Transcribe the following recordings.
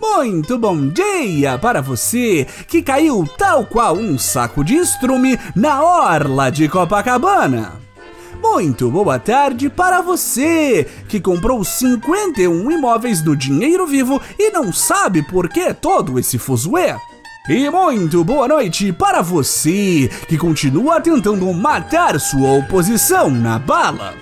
Muito bom dia para você que caiu tal qual um saco de estrume na orla de Copacabana. Muito boa tarde para você que comprou 51 imóveis do dinheiro vivo e não sabe por que todo esse fuzuê. E muito boa noite para você que continua tentando matar sua oposição na bala.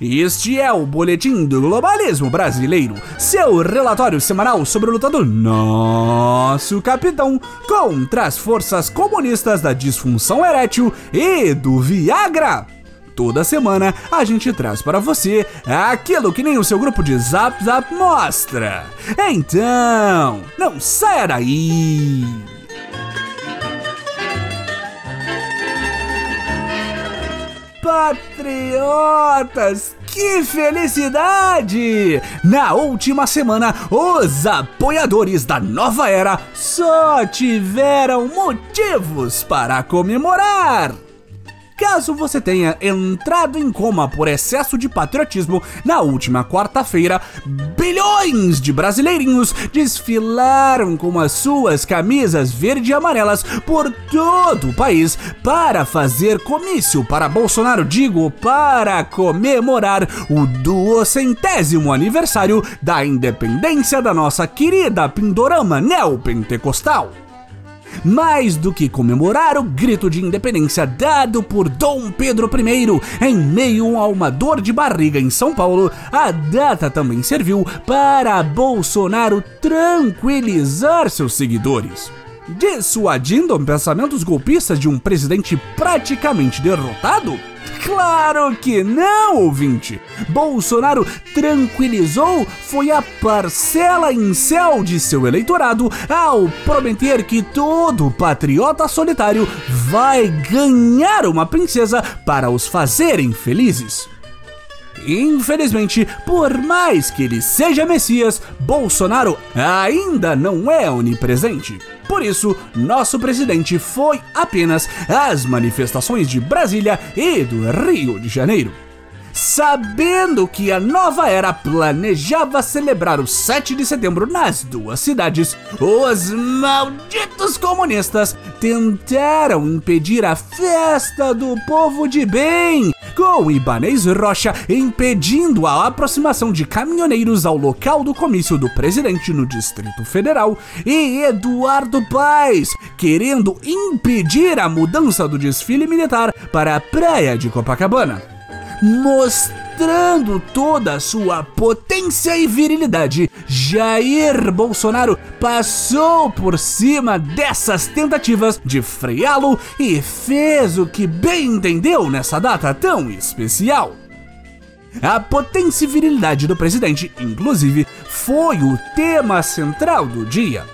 Este é o Boletim do Globalismo Brasileiro, seu relatório semanal sobre a luta do nosso capitão contra as forças comunistas da disfunção erétil e do Viagra. Toda semana a gente traz para você aquilo que nem o seu grupo de Zap Zap mostra. Então, não saia daí! Patriotas, que felicidade! Na última semana, os apoiadores da nova era só tiveram motivos para comemorar. Caso você tenha entrado em coma por excesso de patriotismo, na última quarta-feira, bilhões de brasileirinhos desfilaram com as suas camisas verde e amarelas por todo o país para fazer comício para Bolsonaro, digo, para comemorar o duocentésimo aniversário da independência da nossa querida Pindorama neopentecostal mais do que comemorar o grito de independência dado por Dom Pedro I em meio a uma dor de barriga em São Paulo, a data também serviu para Bolsonaro tranquilizar seus seguidores dissuadindo pensamentos golpistas de um presidente praticamente derrotado? Claro que não, ouvinte! Bolsonaro tranquilizou foi a parcela em céu de seu eleitorado ao prometer que todo patriota solitário vai ganhar uma princesa para os fazerem felizes. Infelizmente, por mais que ele seja Messias, Bolsonaro ainda não é onipresente. Por isso, nosso presidente foi apenas às manifestações de Brasília e do Rio de Janeiro sabendo que a nova era planejava celebrar o 7 de setembro nas duas cidades, os malditos comunistas tentaram impedir a festa do povo de bem, com Ibanez Rocha impedindo a aproximação de caminhoneiros ao local do comício do presidente no Distrito Federal e Eduardo Paes querendo impedir a mudança do desfile militar para a praia de Copacabana mostrando toda a sua potência e virilidade, Jair Bolsonaro passou por cima dessas tentativas de freá-lo e fez o que bem entendeu nessa data tão especial. A potência e virilidade do presidente, inclusive, foi o tema central do dia.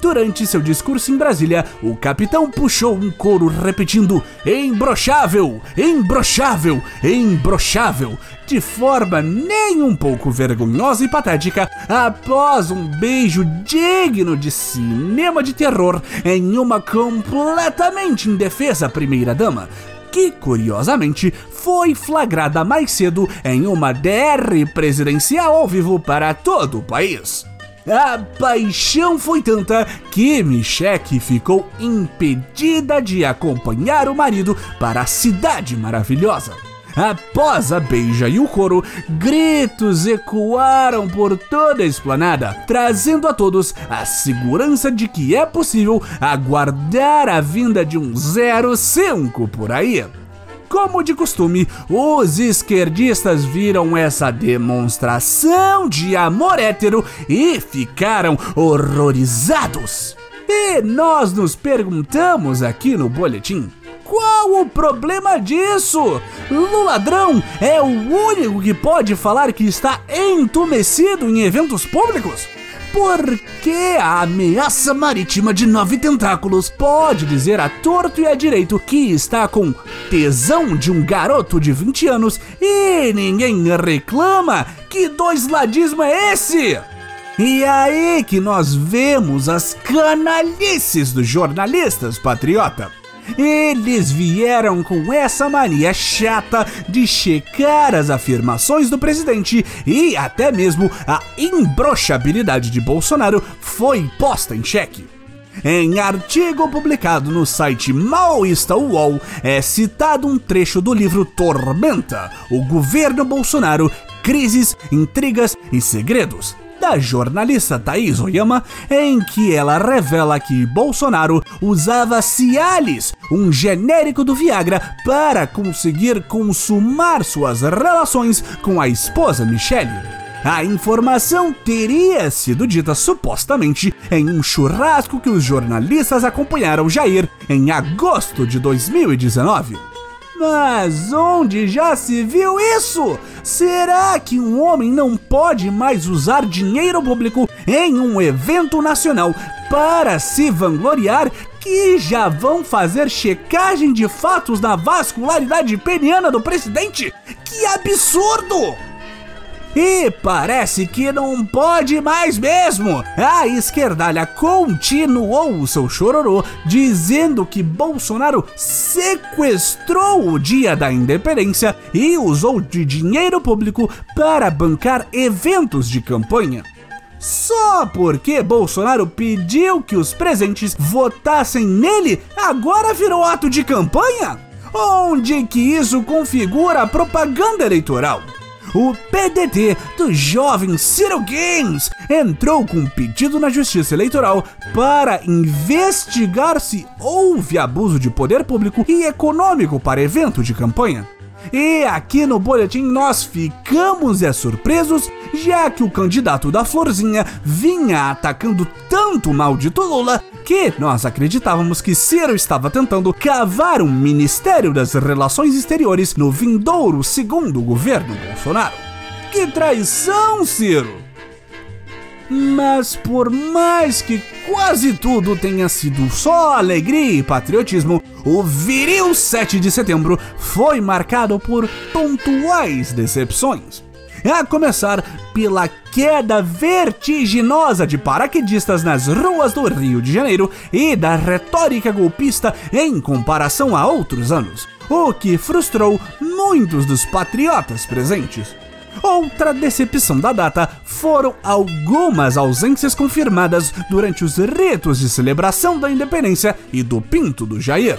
Durante seu discurso em Brasília, o capitão puxou um coro repetindo: embrochável, embrochável, embrochável, de forma nem um pouco vergonhosa e patética, após um beijo digno de cinema de terror em uma completamente indefesa primeira-dama que, curiosamente, foi flagrada mais cedo em uma DR presidencial ao vivo para todo o país. A paixão foi tanta que Michelle ficou impedida de acompanhar o marido para a cidade maravilhosa. Após a beija e o coro, gritos ecoaram por toda a esplanada, trazendo a todos a segurança de que é possível aguardar a vinda de um 05 por aí. Como de costume, os esquerdistas viram essa demonstração de amor hétero e ficaram horrorizados. E nós nos perguntamos aqui no boletim: qual o problema disso? O ladrão é o único que pode falar que está entumecido em eventos públicos? Porque a ameaça marítima de nove tentáculos pode dizer a torto e a direito que está com tesão de um garoto de 20 anos e ninguém reclama? Que dois ladismo é esse? E aí que nós vemos as canalices dos jornalistas patriota. Eles vieram com essa mania chata de checar as afirmações do presidente e até mesmo a imbrochabilidade de Bolsonaro foi posta em xeque. Em artigo publicado no site maoísta UOL, é citado um trecho do livro Tormenta, o governo Bolsonaro, crises, intrigas e segredos, da jornalista Thaís Oyama, em que ela revela que Bolsonaro usava Cialis, um genérico do Viagra, para conseguir consumar suas relações com a esposa Michelle. A informação teria sido dita supostamente em um churrasco que os jornalistas acompanharam Jair em agosto de 2019. Mas onde já se viu isso? Será que um homem não pode mais usar dinheiro público em um evento nacional para se vangloriar que já vão fazer checagem de fatos da vascularidade peniana do presidente? Que absurdo! E parece que não pode mais mesmo. A esquerdalha continuou o seu chororô, dizendo que Bolsonaro sequestrou o dia da independência e usou de dinheiro público para bancar eventos de campanha. Só porque Bolsonaro pediu que os presentes votassem nele, agora virou ato de campanha? Onde que isso configura propaganda eleitoral? O PDT do jovem Ciro Games entrou com um pedido na Justiça Eleitoral para investigar se houve abuso de poder público e econômico para evento de campanha. E aqui no boletim nós ficamos é surpresos, já que o candidato da Florzinha vinha atacando tanto o maldito Lula que nós acreditávamos que Ciro estava tentando cavar um Ministério das Relações Exteriores no vindouro segundo governo Bolsonaro. Que traição, Ciro! Mas por mais que quase tudo tenha sido só alegria e patriotismo, o viril 7 de setembro foi marcado por pontuais decepções. A começar pela queda vertiginosa de paraquedistas nas ruas do Rio de Janeiro e da retórica golpista em comparação a outros anos, o que frustrou muitos dos patriotas presentes. Outra decepção da data foram algumas ausências confirmadas durante os ritos de celebração da independência e do Pinto do Jair.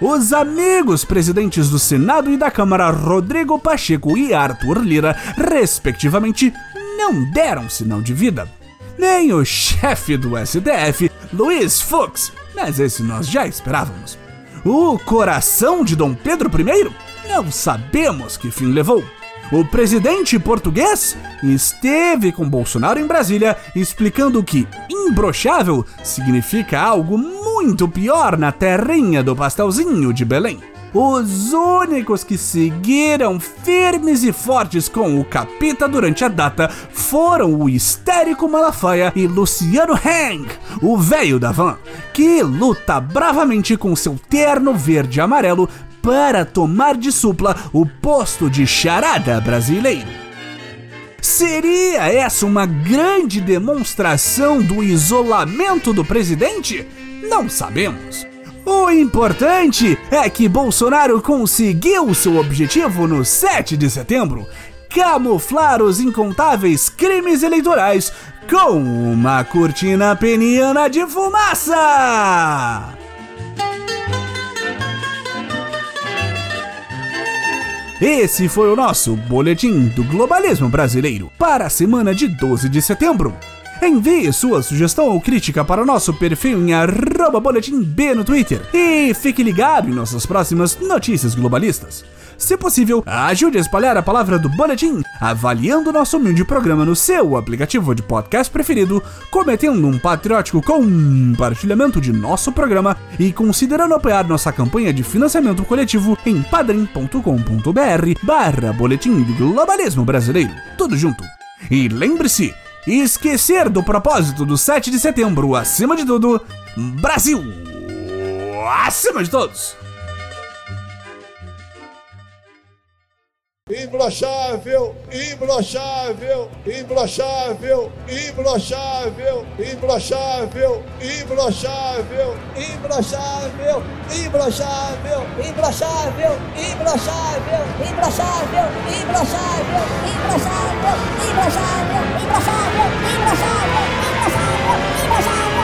Os amigos presidentes do Senado e da Câmara, Rodrigo Pacheco e Arthur Lira, respectivamente, não deram sinal de vida. Nem o chefe do STF, Luiz Fux, mas esse nós já esperávamos. O coração de Dom Pedro I? Não sabemos que fim levou. O presidente português esteve com Bolsonaro em Brasília explicando que imbrochável significa algo muito pior na terrinha do pastelzinho de Belém. Os únicos que seguiram firmes e fortes com o capita durante a data foram o histérico Malafaia e Luciano Hang, o velho da van, que luta bravamente com seu terno verde e amarelo para tomar de supla o posto de charada brasileiro. Seria essa uma grande demonstração do isolamento do presidente? Não sabemos. O importante é que Bolsonaro conseguiu seu objetivo no 7 de setembro: camuflar os incontáveis crimes eleitorais com uma cortina peniana de fumaça! Esse foi o nosso Boletim do Globalismo Brasileiro para a semana de 12 de setembro. Envie sua sugestão ou crítica para o nosso perfil em boletimb no Twitter e fique ligado em nossas próximas notícias globalistas. Se possível, ajude a espalhar a palavra do Boletim, avaliando nosso humilde programa no seu aplicativo de podcast preferido, cometendo um patriótico compartilhamento de nosso programa e considerando apoiar nossa campanha de financiamento coletivo em padrim.com.br barra Boletim do Globalismo Brasileiro. Tudo junto. E lembre-se, esquecer do propósito do 7 de setembro, acima de tudo, Brasil! Acima de todos! Imbrochável, imbrochável, imbrochável, imbrochável, imbrochável, imbrochável, imbrochável, imbrochável, imbrochável, imbrochável, imbrochável, imbrochável, imbrochável, imbrochável, imbrochável, imbrochável, imbrochável, imbrochável.